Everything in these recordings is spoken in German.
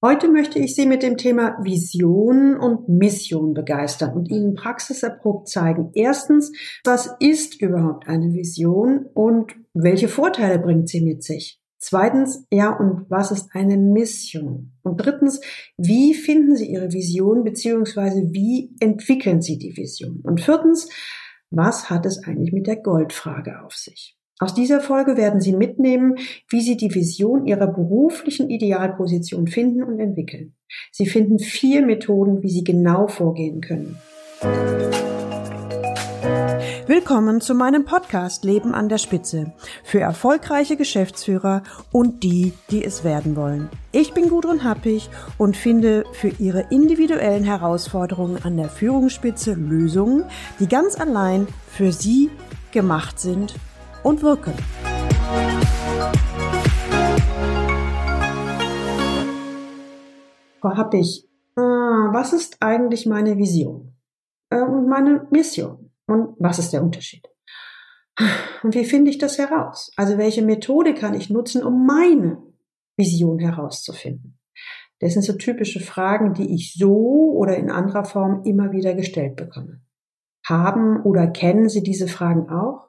Heute möchte ich Sie mit dem Thema Vision und Mission begeistern und Ihnen praxiserprobt zeigen. Erstens, was ist überhaupt eine Vision und welche Vorteile bringt sie mit sich? Zweitens, ja, und was ist eine Mission? Und drittens, wie finden Sie Ihre Vision beziehungsweise wie entwickeln Sie die Vision? Und viertens, was hat es eigentlich mit der Goldfrage auf sich? Aus dieser Folge werden Sie mitnehmen, wie Sie die Vision Ihrer beruflichen Idealposition finden und entwickeln. Sie finden vier Methoden, wie Sie genau vorgehen können. Willkommen zu meinem Podcast Leben an der Spitze für erfolgreiche Geschäftsführer und die, die es werden wollen. Ich bin Gudrun Happig und finde für Ihre individuellen Herausforderungen an der Führungsspitze Lösungen, die ganz allein für Sie gemacht sind und wirken. Frau Happig, ah, was ist eigentlich meine Vision äh, und meine Mission? Und was ist der Unterschied? Und wie finde ich das heraus? Also welche Methode kann ich nutzen, um meine Vision herauszufinden? Das sind so typische Fragen, die ich so oder in anderer Form immer wieder gestellt bekomme. Haben oder kennen Sie diese Fragen auch?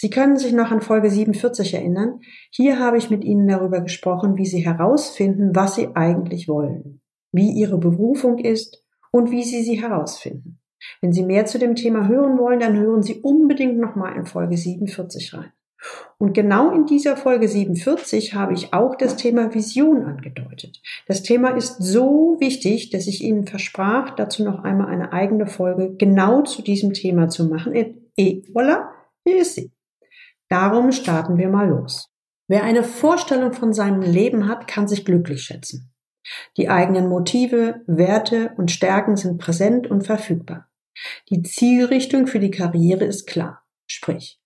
Sie können sich noch an Folge 47 erinnern. Hier habe ich mit Ihnen darüber gesprochen, wie Sie herausfinden, was Sie eigentlich wollen, wie Ihre Berufung ist und wie Sie sie herausfinden. Wenn Sie mehr zu dem Thema hören wollen, dann hören Sie unbedingt nochmal in Folge 47 rein. Und genau in dieser Folge 47 habe ich auch das Thema Vision angedeutet. Das Thema ist so wichtig, dass ich Ihnen versprach, dazu noch einmal eine eigene Folge genau zu diesem Thema zu machen. Et voilà, hier ist sie. Darum starten wir mal los. Wer eine Vorstellung von seinem Leben hat, kann sich glücklich schätzen. Die eigenen Motive, Werte und Stärken sind präsent und verfügbar. Die Zielrichtung für die Karriere ist klar. Sprich,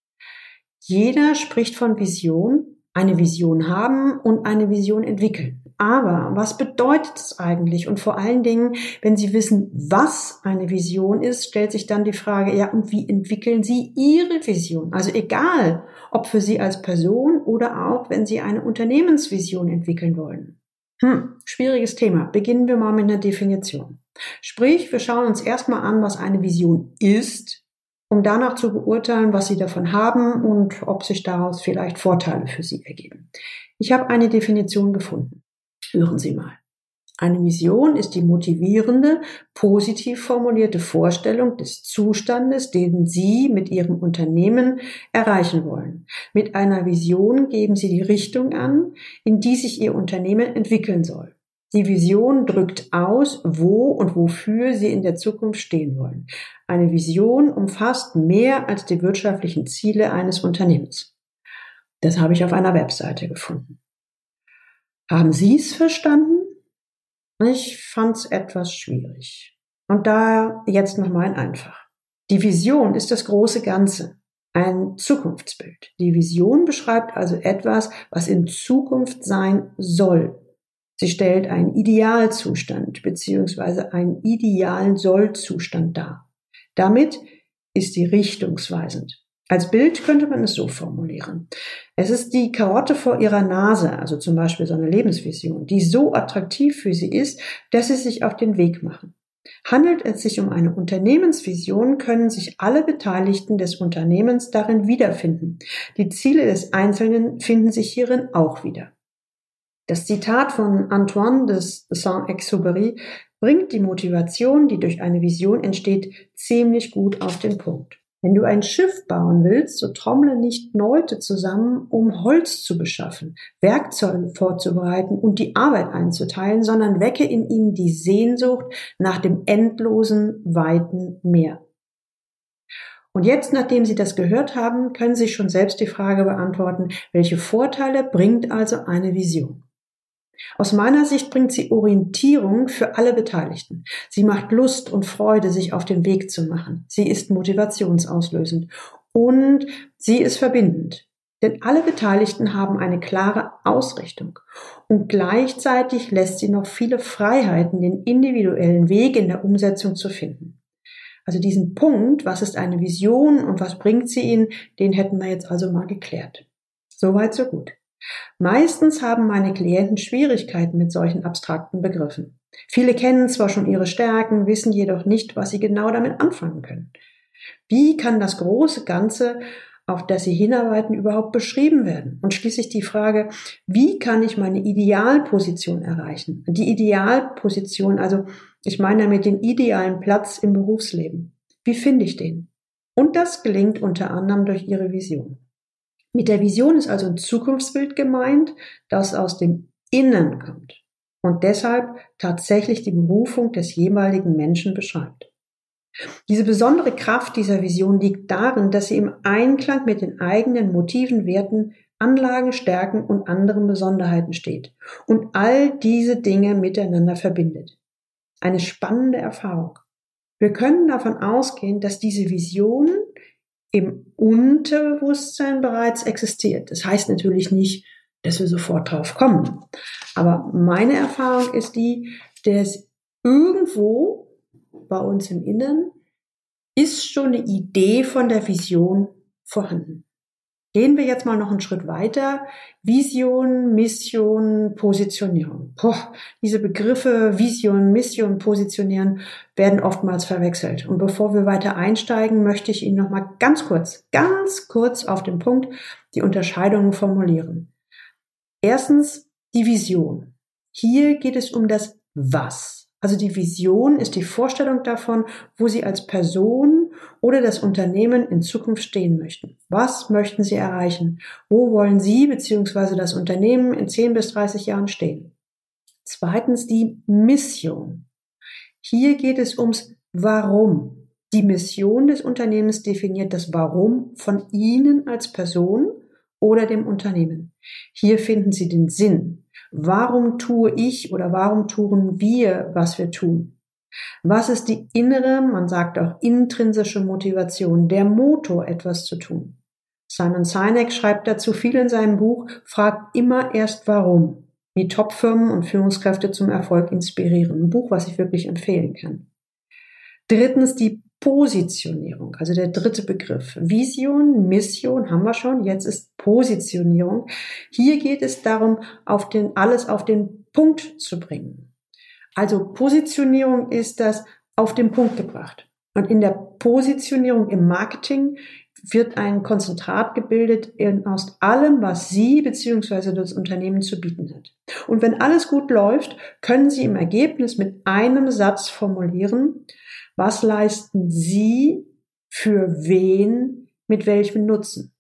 jeder spricht von Vision, eine Vision haben und eine Vision entwickeln. Aber was bedeutet es eigentlich? Und vor allen Dingen, wenn Sie wissen, was eine Vision ist, stellt sich dann die Frage, ja, und wie entwickeln Sie Ihre Vision? Also egal, ob für Sie als Person oder auch, wenn Sie eine Unternehmensvision entwickeln wollen. Hm, schwieriges Thema. Beginnen wir mal mit einer Definition. Sprich, wir schauen uns erstmal an, was eine Vision ist, um danach zu beurteilen, was Sie davon haben und ob sich daraus vielleicht Vorteile für Sie ergeben. Ich habe eine Definition gefunden. Hören Sie mal. Eine Vision ist die motivierende, positiv formulierte Vorstellung des Zustandes, den Sie mit Ihrem Unternehmen erreichen wollen. Mit einer Vision geben Sie die Richtung an, in die sich Ihr Unternehmen entwickeln soll. Die Vision drückt aus, wo und wofür Sie in der Zukunft stehen wollen. Eine Vision umfasst mehr als die wirtschaftlichen Ziele eines Unternehmens. Das habe ich auf einer Webseite gefunden. Haben Sie es verstanden? Ich fand es etwas schwierig. Und daher jetzt nochmal einfach. Die Vision ist das große Ganze, ein Zukunftsbild. Die Vision beschreibt also etwas, was in Zukunft sein soll. Sie stellt einen Idealzustand bzw. einen idealen Sollzustand dar. Damit ist sie richtungsweisend. Als Bild könnte man es so formulieren. Es ist die Karotte vor ihrer Nase, also zum Beispiel so eine Lebensvision, die so attraktiv für sie ist, dass sie sich auf den Weg machen. Handelt es sich um eine Unternehmensvision, können sich alle Beteiligten des Unternehmens darin wiederfinden. Die Ziele des Einzelnen finden sich hierin auch wieder. Das Zitat von Antoine de Saint-Exupéry bringt die Motivation, die durch eine Vision entsteht, ziemlich gut auf den Punkt. Wenn du ein Schiff bauen willst, so trommle nicht Leute zusammen, um Holz zu beschaffen, Werkzeuge vorzubereiten und die Arbeit einzuteilen, sondern wecke in ihnen die Sehnsucht nach dem endlosen, weiten Meer. Und jetzt, nachdem Sie das gehört haben, können Sie schon selbst die Frage beantworten, welche Vorteile bringt also eine Vision? Aus meiner Sicht bringt sie Orientierung für alle Beteiligten. Sie macht Lust und Freude, sich auf den Weg zu machen. Sie ist motivationsauslösend und sie ist verbindend. Denn alle Beteiligten haben eine klare Ausrichtung und gleichzeitig lässt sie noch viele Freiheiten, den individuellen Weg in der Umsetzung zu finden. Also diesen Punkt, was ist eine Vision und was bringt sie Ihnen, den hätten wir jetzt also mal geklärt. Soweit, so gut. Meistens haben meine Klienten Schwierigkeiten mit solchen abstrakten Begriffen. Viele kennen zwar schon ihre Stärken, wissen jedoch nicht, was sie genau damit anfangen können. Wie kann das große Ganze, auf das sie hinarbeiten, überhaupt beschrieben werden? Und schließlich die Frage, wie kann ich meine Idealposition erreichen? Die Idealposition, also ich meine damit den idealen Platz im Berufsleben. Wie finde ich den? Und das gelingt unter anderem durch ihre Vision. Mit der Vision ist also ein Zukunftsbild gemeint, das aus dem Innen kommt und deshalb tatsächlich die Berufung des jeweiligen Menschen beschreibt. Diese besondere Kraft dieser Vision liegt darin, dass sie im Einklang mit den eigenen Motiven, Werten, Anlagen, Stärken und anderen Besonderheiten steht und all diese Dinge miteinander verbindet. Eine spannende Erfahrung. Wir können davon ausgehen, dass diese Vision im Unterbewusstsein bereits existiert. Das heißt natürlich nicht, dass wir sofort drauf kommen. Aber meine Erfahrung ist die, dass irgendwo bei uns im Inneren ist schon eine Idee von der Vision vorhanden. Gehen wir jetzt mal noch einen Schritt weiter. Vision, Mission, Positionierung. Boah, diese Begriffe Vision, Mission, Positionieren werden oftmals verwechselt. Und bevor wir weiter einsteigen, möchte ich Ihnen noch mal ganz kurz, ganz kurz auf den Punkt die Unterscheidungen formulieren. Erstens die Vision. Hier geht es um das Was. Also die Vision ist die Vorstellung davon, wo Sie als Person oder das Unternehmen in Zukunft stehen möchten. Was möchten Sie erreichen? Wo wollen Sie bzw. das Unternehmen in 10 bis 30 Jahren stehen? Zweitens die Mission. Hier geht es ums Warum. Die Mission des Unternehmens definiert das Warum von Ihnen als Person oder dem Unternehmen. Hier finden Sie den Sinn, Warum tue ich oder warum tun wir, was wir tun? Was ist die innere, man sagt auch intrinsische Motivation, der Motor, etwas zu tun? Simon Sinek schreibt dazu viel in seinem Buch, fragt immer erst warum, wie Topfirmen und Führungskräfte zum Erfolg inspirieren. Ein Buch, was ich wirklich empfehlen kann. Drittens die Positionierung, also der dritte Begriff. Vision, Mission haben wir schon, jetzt ist Positionierung. Hier geht es darum, auf den, alles auf den Punkt zu bringen. Also Positionierung ist das auf den Punkt gebracht. Und in der Positionierung im Marketing wird ein Konzentrat gebildet in, aus allem, was Sie bzw. das Unternehmen zu bieten hat. Und wenn alles gut läuft, können Sie im Ergebnis mit einem Satz formulieren, was leisten Sie für wen mit welchem Nutzen?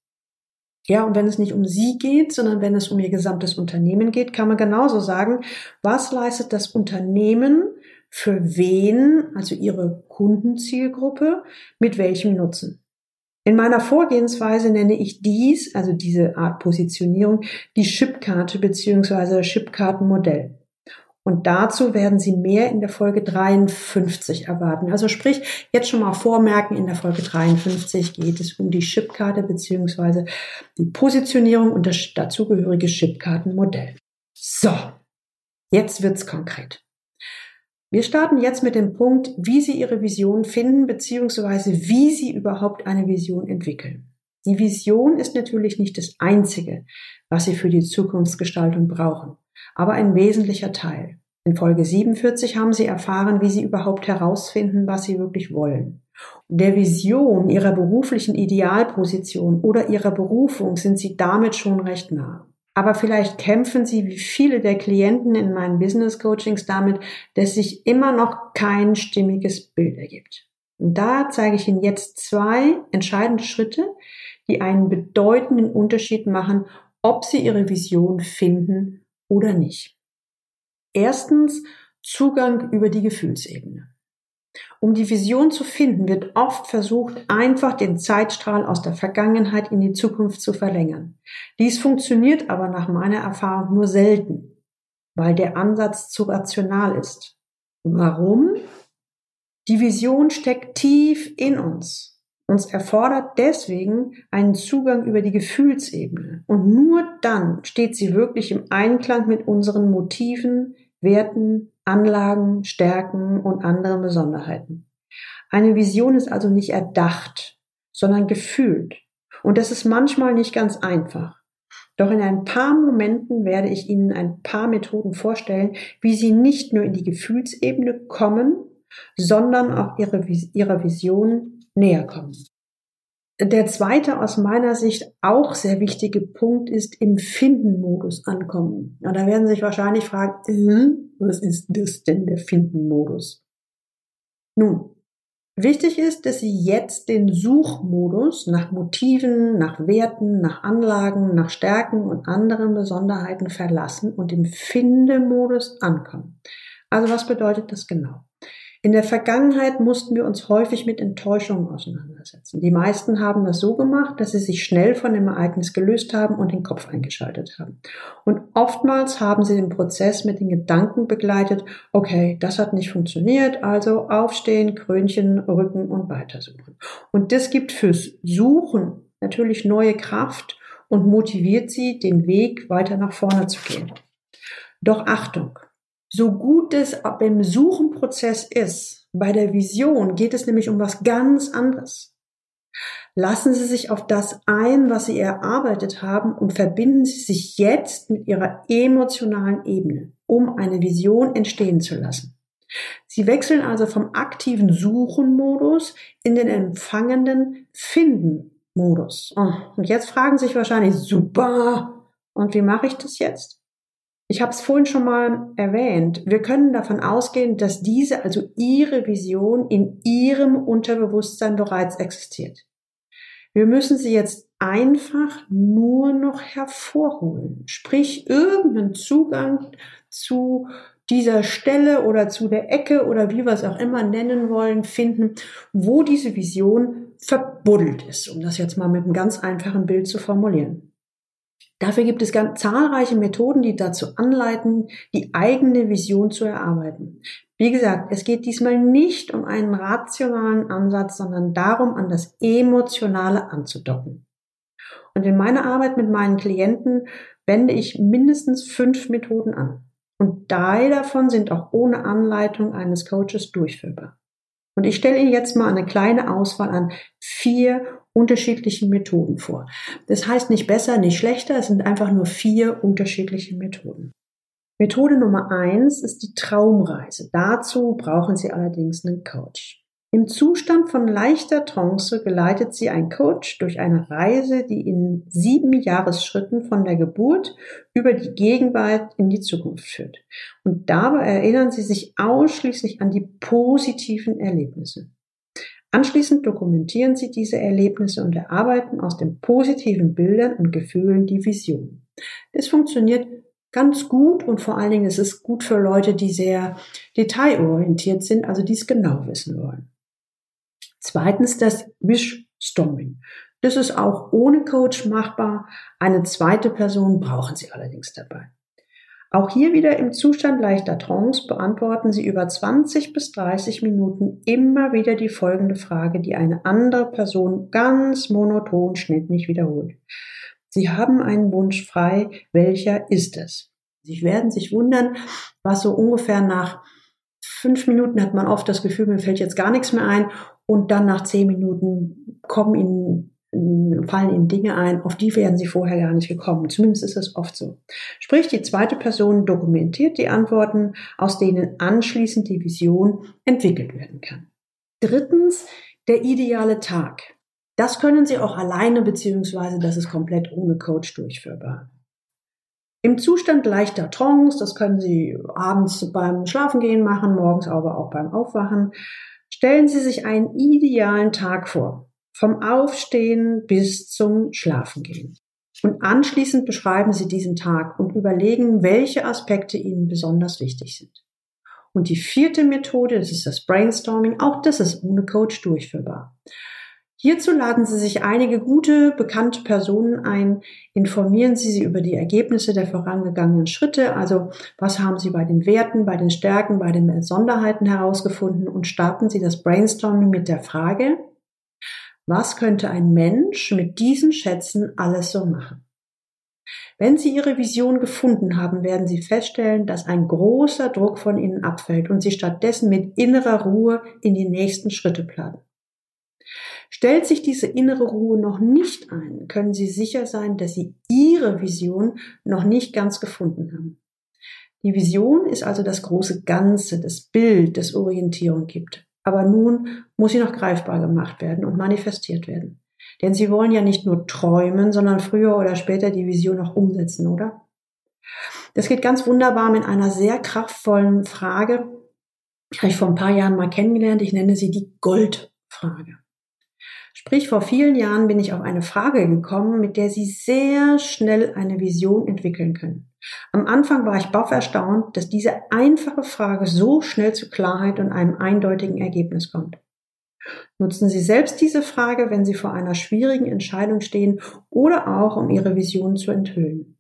Ja, und wenn es nicht um Sie geht, sondern wenn es um Ihr gesamtes Unternehmen geht, kann man genauso sagen, was leistet das Unternehmen für wen, also Ihre Kundenzielgruppe, mit welchem Nutzen? In meiner Vorgehensweise nenne ich dies, also diese Art Positionierung, die Chipkarte bzw. Chipkartenmodell. Und dazu werden Sie mehr in der Folge 53 erwarten. Also sprich, jetzt schon mal vormerken, in der Folge 53 geht es um die Chipkarte beziehungsweise die Positionierung und das dazugehörige Chipkartenmodell. So, jetzt wird's konkret. Wir starten jetzt mit dem Punkt, wie Sie Ihre Vision finden beziehungsweise wie Sie überhaupt eine Vision entwickeln. Die Vision ist natürlich nicht das Einzige, was Sie für die Zukunftsgestaltung brauchen aber ein wesentlicher Teil. In Folge 47 haben Sie erfahren, wie Sie überhaupt herausfinden, was Sie wirklich wollen. Der Vision Ihrer beruflichen Idealposition oder Ihrer Berufung sind Sie damit schon recht nah. Aber vielleicht kämpfen Sie wie viele der Klienten in meinen Business Coachings damit, dass sich immer noch kein stimmiges Bild ergibt. Und da zeige ich Ihnen jetzt zwei entscheidende Schritte, die einen bedeutenden Unterschied machen, ob Sie Ihre Vision finden oder nicht. Erstens Zugang über die Gefühlsebene. Um die Vision zu finden, wird oft versucht, einfach den Zeitstrahl aus der Vergangenheit in die Zukunft zu verlängern. Dies funktioniert aber nach meiner Erfahrung nur selten, weil der Ansatz zu rational ist. Warum? Die Vision steckt tief in uns uns erfordert deswegen einen Zugang über die Gefühlsebene. Und nur dann steht sie wirklich im Einklang mit unseren Motiven, Werten, Anlagen, Stärken und anderen Besonderheiten. Eine Vision ist also nicht erdacht, sondern gefühlt. Und das ist manchmal nicht ganz einfach. Doch in ein paar Momenten werde ich Ihnen ein paar Methoden vorstellen, wie Sie nicht nur in die Gefühlsebene kommen, sondern auch ihre, ihrer Vision näher kommen. Der zweite aus meiner Sicht auch sehr wichtige Punkt ist im Finden-Modus ankommen. Und da werden Sie sich wahrscheinlich fragen, äh, was ist das denn der Finden-Modus? Nun, Wichtig ist, dass Sie jetzt den Suchmodus nach Motiven, nach Werten, nach Anlagen, nach Stärken und anderen Besonderheiten verlassen und im Findemodus ankommen. Also was bedeutet das genau? In der Vergangenheit mussten wir uns häufig mit Enttäuschungen auseinandersetzen. Die meisten haben das so gemacht, dass sie sich schnell von dem Ereignis gelöst haben und den Kopf eingeschaltet haben. Und oftmals haben sie den Prozess mit den Gedanken begleitet, okay, das hat nicht funktioniert, also aufstehen, Krönchen, Rücken und weitersuchen. Und das gibt fürs Suchen natürlich neue Kraft und motiviert sie, den Weg weiter nach vorne zu gehen. Doch Achtung, so gut es beim Suchenprozess ist, bei der Vision geht es nämlich um was ganz anderes. Lassen Sie sich auf das ein, was Sie erarbeitet haben und verbinden Sie sich jetzt mit Ihrer emotionalen Ebene, um eine Vision entstehen zu lassen. Sie wechseln also vom aktiven Suchen-Modus in den empfangenden Finden-Modus. Oh, und jetzt fragen Sie sich wahrscheinlich, super, und wie mache ich das jetzt? Ich habe es vorhin schon mal erwähnt. Wir können davon ausgehen, dass diese, also Ihre Vision, in Ihrem Unterbewusstsein bereits existiert. Wir müssen sie jetzt einfach nur noch hervorholen. Sprich, irgendeinen Zugang zu dieser Stelle oder zu der Ecke oder wie wir es auch immer nennen wollen, finden, wo diese Vision verbuddelt ist, um das jetzt mal mit einem ganz einfachen Bild zu formulieren. Dafür gibt es ganz zahlreiche Methoden, die dazu anleiten, die eigene Vision zu erarbeiten. Wie gesagt, es geht diesmal nicht um einen rationalen Ansatz, sondern darum, an das Emotionale anzudocken. Und in meiner Arbeit mit meinen Klienten wende ich mindestens fünf Methoden an. Und drei davon sind auch ohne Anleitung eines Coaches durchführbar. Und ich stelle Ihnen jetzt mal eine kleine Auswahl an vier unterschiedlichen Methoden vor. Das heißt nicht besser, nicht schlechter, es sind einfach nur vier unterschiedliche Methoden. Methode Nummer eins ist die Traumreise. Dazu brauchen Sie allerdings einen Coach. Im Zustand von leichter Trance geleitet sie ein Coach durch eine Reise, die in sieben Jahresschritten von der Geburt über die Gegenwart in die Zukunft führt. Und dabei erinnern sie sich ausschließlich an die positiven Erlebnisse. Anschließend dokumentieren sie diese Erlebnisse und erarbeiten aus den positiven Bildern und Gefühlen die Vision. Das funktioniert ganz gut und vor allen Dingen ist es gut für Leute, die sehr detailorientiert sind, also die es genau wissen wollen. Zweitens das Wish-Storming. Das ist auch ohne Coach machbar. Eine zweite Person brauchen Sie allerdings dabei. Auch hier wieder im Zustand leichter Trance beantworten Sie über 20 bis 30 Minuten immer wieder die folgende Frage, die eine andere Person ganz monoton schnittlich wiederholt. Sie haben einen Wunsch frei. Welcher ist es? Sie werden sich wundern, was so ungefähr nach fünf Minuten hat man oft das Gefühl, mir fällt jetzt gar nichts mehr ein und dann nach zehn Minuten kommen ihnen, fallen ihnen Dinge ein, auf die wären sie vorher gar nicht gekommen. Zumindest ist das oft so. Sprich, die zweite Person dokumentiert die Antworten, aus denen anschließend die Vision entwickelt werden kann. Drittens, der ideale Tag. Das können Sie auch alleine beziehungsweise das ist komplett ohne Coach durchführbar. Im Zustand leichter Trance, das können Sie abends beim Schlafengehen machen, morgens aber auch beim Aufwachen, Stellen Sie sich einen idealen Tag vor, vom Aufstehen bis zum Schlafengehen. Und anschließend beschreiben Sie diesen Tag und überlegen, welche Aspekte Ihnen besonders wichtig sind. Und die vierte Methode, das ist das Brainstorming, auch das ist ohne Coach durchführbar. Hierzu laden Sie sich einige gute, bekannte Personen ein, informieren Sie sie über die Ergebnisse der vorangegangenen Schritte, also was haben Sie bei den Werten, bei den Stärken, bei den Besonderheiten herausgefunden und starten Sie das Brainstorming mit der Frage, was könnte ein Mensch mit diesen Schätzen alles so machen? Wenn Sie Ihre Vision gefunden haben, werden Sie feststellen, dass ein großer Druck von Ihnen abfällt und Sie stattdessen mit innerer Ruhe in die nächsten Schritte planen. Stellt sich diese innere Ruhe noch nicht ein, können Sie sicher sein, dass Sie Ihre Vision noch nicht ganz gefunden haben. Die Vision ist also das große Ganze, das Bild, das Orientierung gibt. Aber nun muss sie noch greifbar gemacht werden und manifestiert werden. Denn Sie wollen ja nicht nur träumen, sondern früher oder später die Vision auch umsetzen, oder? Das geht ganz wunderbar mit einer sehr kraftvollen Frage, die habe ich vor ein paar Jahren mal kennengelernt. Ich nenne sie die Goldfrage. Sprich, vor vielen Jahren bin ich auf eine Frage gekommen, mit der Sie sehr schnell eine Vision entwickeln können. Am Anfang war ich baff erstaunt, dass diese einfache Frage so schnell zu Klarheit und einem eindeutigen Ergebnis kommt. Nutzen Sie selbst diese Frage, wenn Sie vor einer schwierigen Entscheidung stehen oder auch um Ihre Vision zu enthüllen.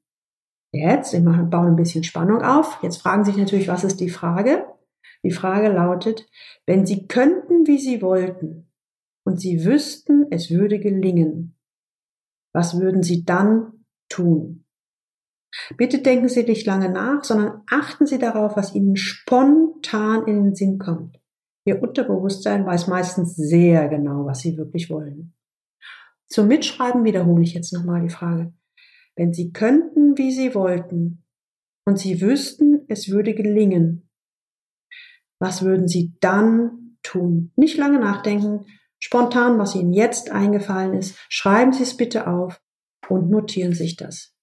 Jetzt, ich bauen ein bisschen Spannung auf. Jetzt fragen Sie sich natürlich, was ist die Frage? Die Frage lautet, wenn Sie könnten, wie Sie wollten, und Sie wüssten, es würde gelingen, was würden Sie dann tun? Bitte denken Sie nicht lange nach, sondern achten Sie darauf, was Ihnen spontan in den Sinn kommt. Ihr Unterbewusstsein weiß meistens sehr genau, was Sie wirklich wollen. Zum Mitschreiben wiederhole ich jetzt nochmal die Frage. Wenn Sie könnten, wie Sie wollten, und Sie wüssten, es würde gelingen, was würden Sie dann tun? Nicht lange nachdenken, spontan, was Ihnen jetzt eingefallen ist, schreiben Sie es bitte auf und notieren sich das.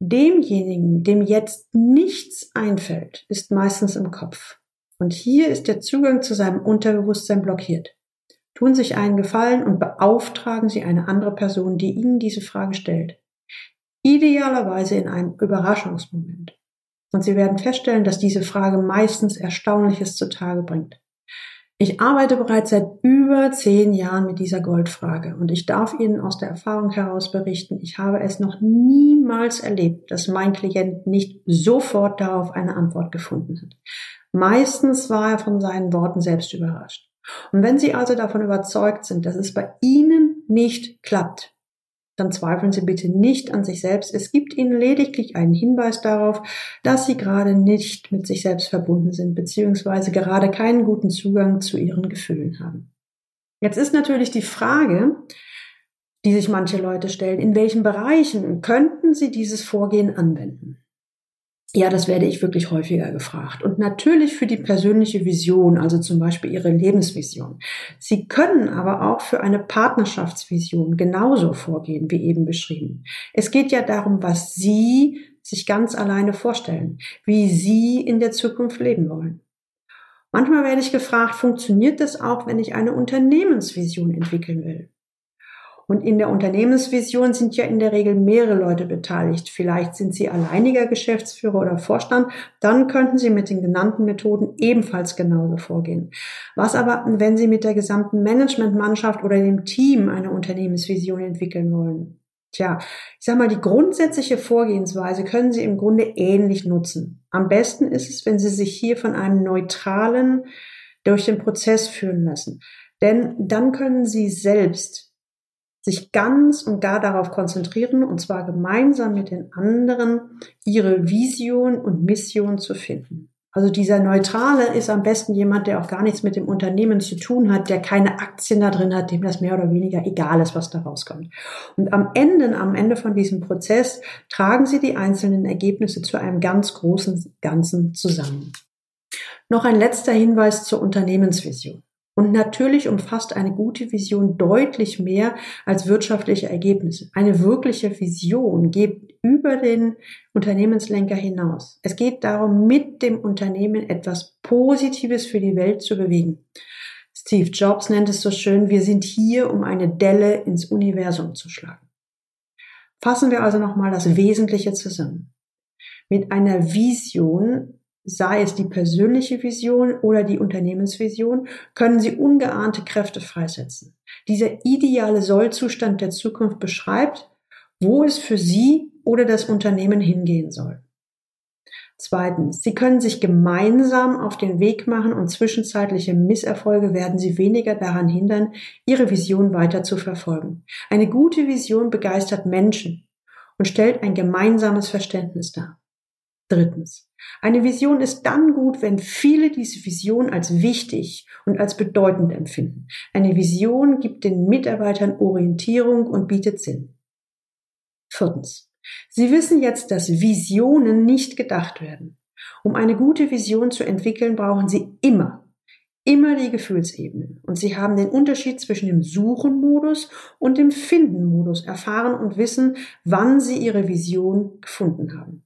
Demjenigen, dem jetzt nichts einfällt, ist meistens im Kopf. Und hier ist der Zugang zu seinem Unterbewusstsein blockiert. Tun sich einen Gefallen und beauftragen Sie eine andere Person, die Ihnen diese Frage stellt. Idealerweise in einem Überraschungsmoment. Und Sie werden feststellen, dass diese Frage meistens Erstaunliches zutage bringt. Ich arbeite bereits seit über zehn Jahren mit dieser Goldfrage und ich darf Ihnen aus der Erfahrung heraus berichten, ich habe es noch niemals erlebt, dass mein Klient nicht sofort darauf eine Antwort gefunden hat. Meistens war er von seinen Worten selbst überrascht. Und wenn Sie also davon überzeugt sind, dass es bei Ihnen nicht klappt, dann zweifeln Sie bitte nicht an sich selbst. Es gibt Ihnen lediglich einen Hinweis darauf, dass Sie gerade nicht mit sich selbst verbunden sind, beziehungsweise gerade keinen guten Zugang zu Ihren Gefühlen haben. Jetzt ist natürlich die Frage, die sich manche Leute stellen, in welchen Bereichen könnten Sie dieses Vorgehen anwenden? Ja, das werde ich wirklich häufiger gefragt. Und natürlich für die persönliche Vision, also zum Beispiel Ihre Lebensvision. Sie können aber auch für eine Partnerschaftsvision genauso vorgehen, wie eben beschrieben. Es geht ja darum, was Sie sich ganz alleine vorstellen, wie Sie in der Zukunft leben wollen. Manchmal werde ich gefragt, funktioniert das auch, wenn ich eine Unternehmensvision entwickeln will? Und in der Unternehmensvision sind ja in der Regel mehrere Leute beteiligt. Vielleicht sind Sie alleiniger Geschäftsführer oder Vorstand. Dann könnten Sie mit den genannten Methoden ebenfalls genauso vorgehen. Was aber, wenn Sie mit der gesamten Managementmannschaft oder dem Team eine Unternehmensvision entwickeln wollen? Tja, ich sag mal, die grundsätzliche Vorgehensweise können Sie im Grunde ähnlich nutzen. Am besten ist es, wenn Sie sich hier von einem neutralen durch den Prozess führen lassen. Denn dann können Sie selbst sich ganz und gar darauf konzentrieren, und zwar gemeinsam mit den anderen, ihre Vision und Mission zu finden. Also dieser Neutrale ist am besten jemand, der auch gar nichts mit dem Unternehmen zu tun hat, der keine Aktien da drin hat, dem das mehr oder weniger egal ist, was da rauskommt. Und am Ende, am Ende von diesem Prozess tragen Sie die einzelnen Ergebnisse zu einem ganz großen Ganzen zusammen. Noch ein letzter Hinweis zur Unternehmensvision. Und natürlich umfasst eine gute Vision deutlich mehr als wirtschaftliche Ergebnisse. Eine wirkliche Vision geht über den Unternehmenslenker hinaus. Es geht darum, mit dem Unternehmen etwas Positives für die Welt zu bewegen. Steve Jobs nennt es so schön, wir sind hier, um eine Delle ins Universum zu schlagen. Fassen wir also nochmal das Wesentliche zusammen. Mit einer Vision sei es die persönliche Vision oder die Unternehmensvision, können Sie ungeahnte Kräfte freisetzen. Dieser ideale Sollzustand der Zukunft beschreibt, wo es für Sie oder das Unternehmen hingehen soll. Zweitens, Sie können sich gemeinsam auf den Weg machen und zwischenzeitliche Misserfolge werden Sie weniger daran hindern, Ihre Vision weiter zu verfolgen. Eine gute Vision begeistert Menschen und stellt ein gemeinsames Verständnis dar. Drittens. Eine Vision ist dann gut, wenn viele diese Vision als wichtig und als bedeutend empfinden. Eine Vision gibt den Mitarbeitern Orientierung und bietet Sinn. Viertens. Sie wissen jetzt, dass Visionen nicht gedacht werden. Um eine gute Vision zu entwickeln, brauchen Sie immer, immer die Gefühlsebene. Und Sie haben den Unterschied zwischen dem Suchen-Modus und dem Finden-Modus erfahren und wissen, wann Sie Ihre Vision gefunden haben.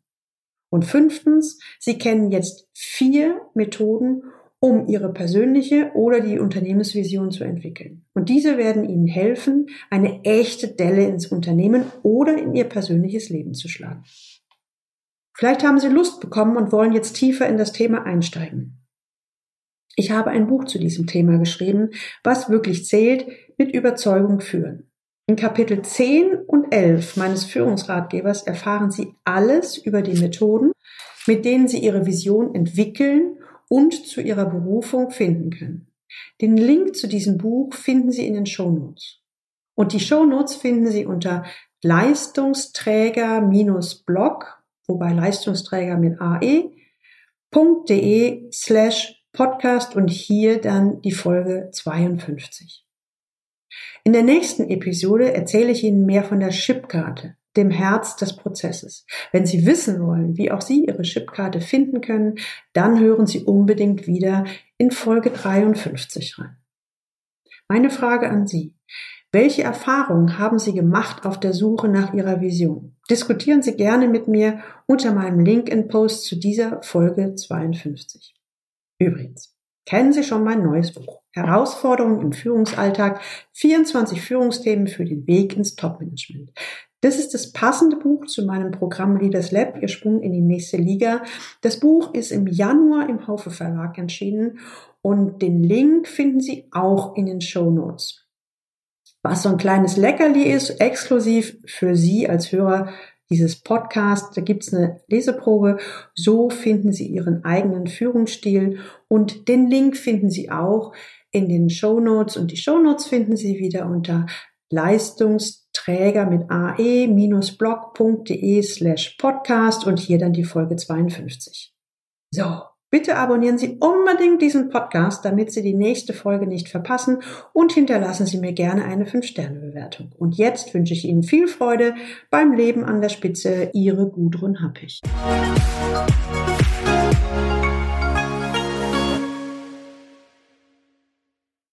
Und fünftens, Sie kennen jetzt vier Methoden, um Ihre persönliche oder die Unternehmensvision zu entwickeln. Und diese werden Ihnen helfen, eine echte Delle ins Unternehmen oder in Ihr persönliches Leben zu schlagen. Vielleicht haben Sie Lust bekommen und wollen jetzt tiefer in das Thema einsteigen. Ich habe ein Buch zu diesem Thema geschrieben, was wirklich zählt, mit Überzeugung führen. In Kapitel 10 und 11 meines Führungsratgebers erfahren Sie alles über die Methoden, mit denen Sie Ihre Vision entwickeln und zu Ihrer Berufung finden können. Den Link zu diesem Buch finden Sie in den Show Notes. Und die Show Notes finden Sie unter Leistungsträger-blog, wobei Leistungsträger mit ae.de slash podcast und hier dann die Folge 52. In der nächsten Episode erzähle ich Ihnen mehr von der Chipkarte, dem Herz des Prozesses. Wenn Sie wissen wollen, wie auch Sie Ihre Chipkarte finden können, dann hören Sie unbedingt wieder in Folge 53 rein. Meine Frage an Sie. Welche Erfahrungen haben Sie gemacht auf der Suche nach Ihrer Vision? Diskutieren Sie gerne mit mir unter meinem LinkedIn-Post zu dieser Folge 52. Übrigens, kennen Sie schon mein neues Buch. Herausforderungen im Führungsalltag, 24 Führungsthemen für den Weg ins Topmanagement. Das ist das passende Buch zu meinem Programm Leaders Lab, Ihr Sprung in die nächste Liga. Das Buch ist im Januar im Haufe Verlag erschienen und den Link finden Sie auch in den Show Notes. Was so ein kleines Leckerli ist, exklusiv für Sie als Hörer dieses Podcast. Da gibt's eine Leseprobe. So finden Sie Ihren eigenen Führungsstil und den Link finden Sie auch in den Show Notes und die Show Notes finden Sie wieder unter Leistungsträger mit ae-blog.de slash podcast und hier dann die Folge 52. So, Bitte abonnieren Sie unbedingt diesen Podcast, damit Sie die nächste Folge nicht verpassen und hinterlassen Sie mir gerne eine 5-Sterne-Bewertung. Und jetzt wünsche ich Ihnen viel Freude beim Leben an der Spitze. Ihre Gudrun Happig.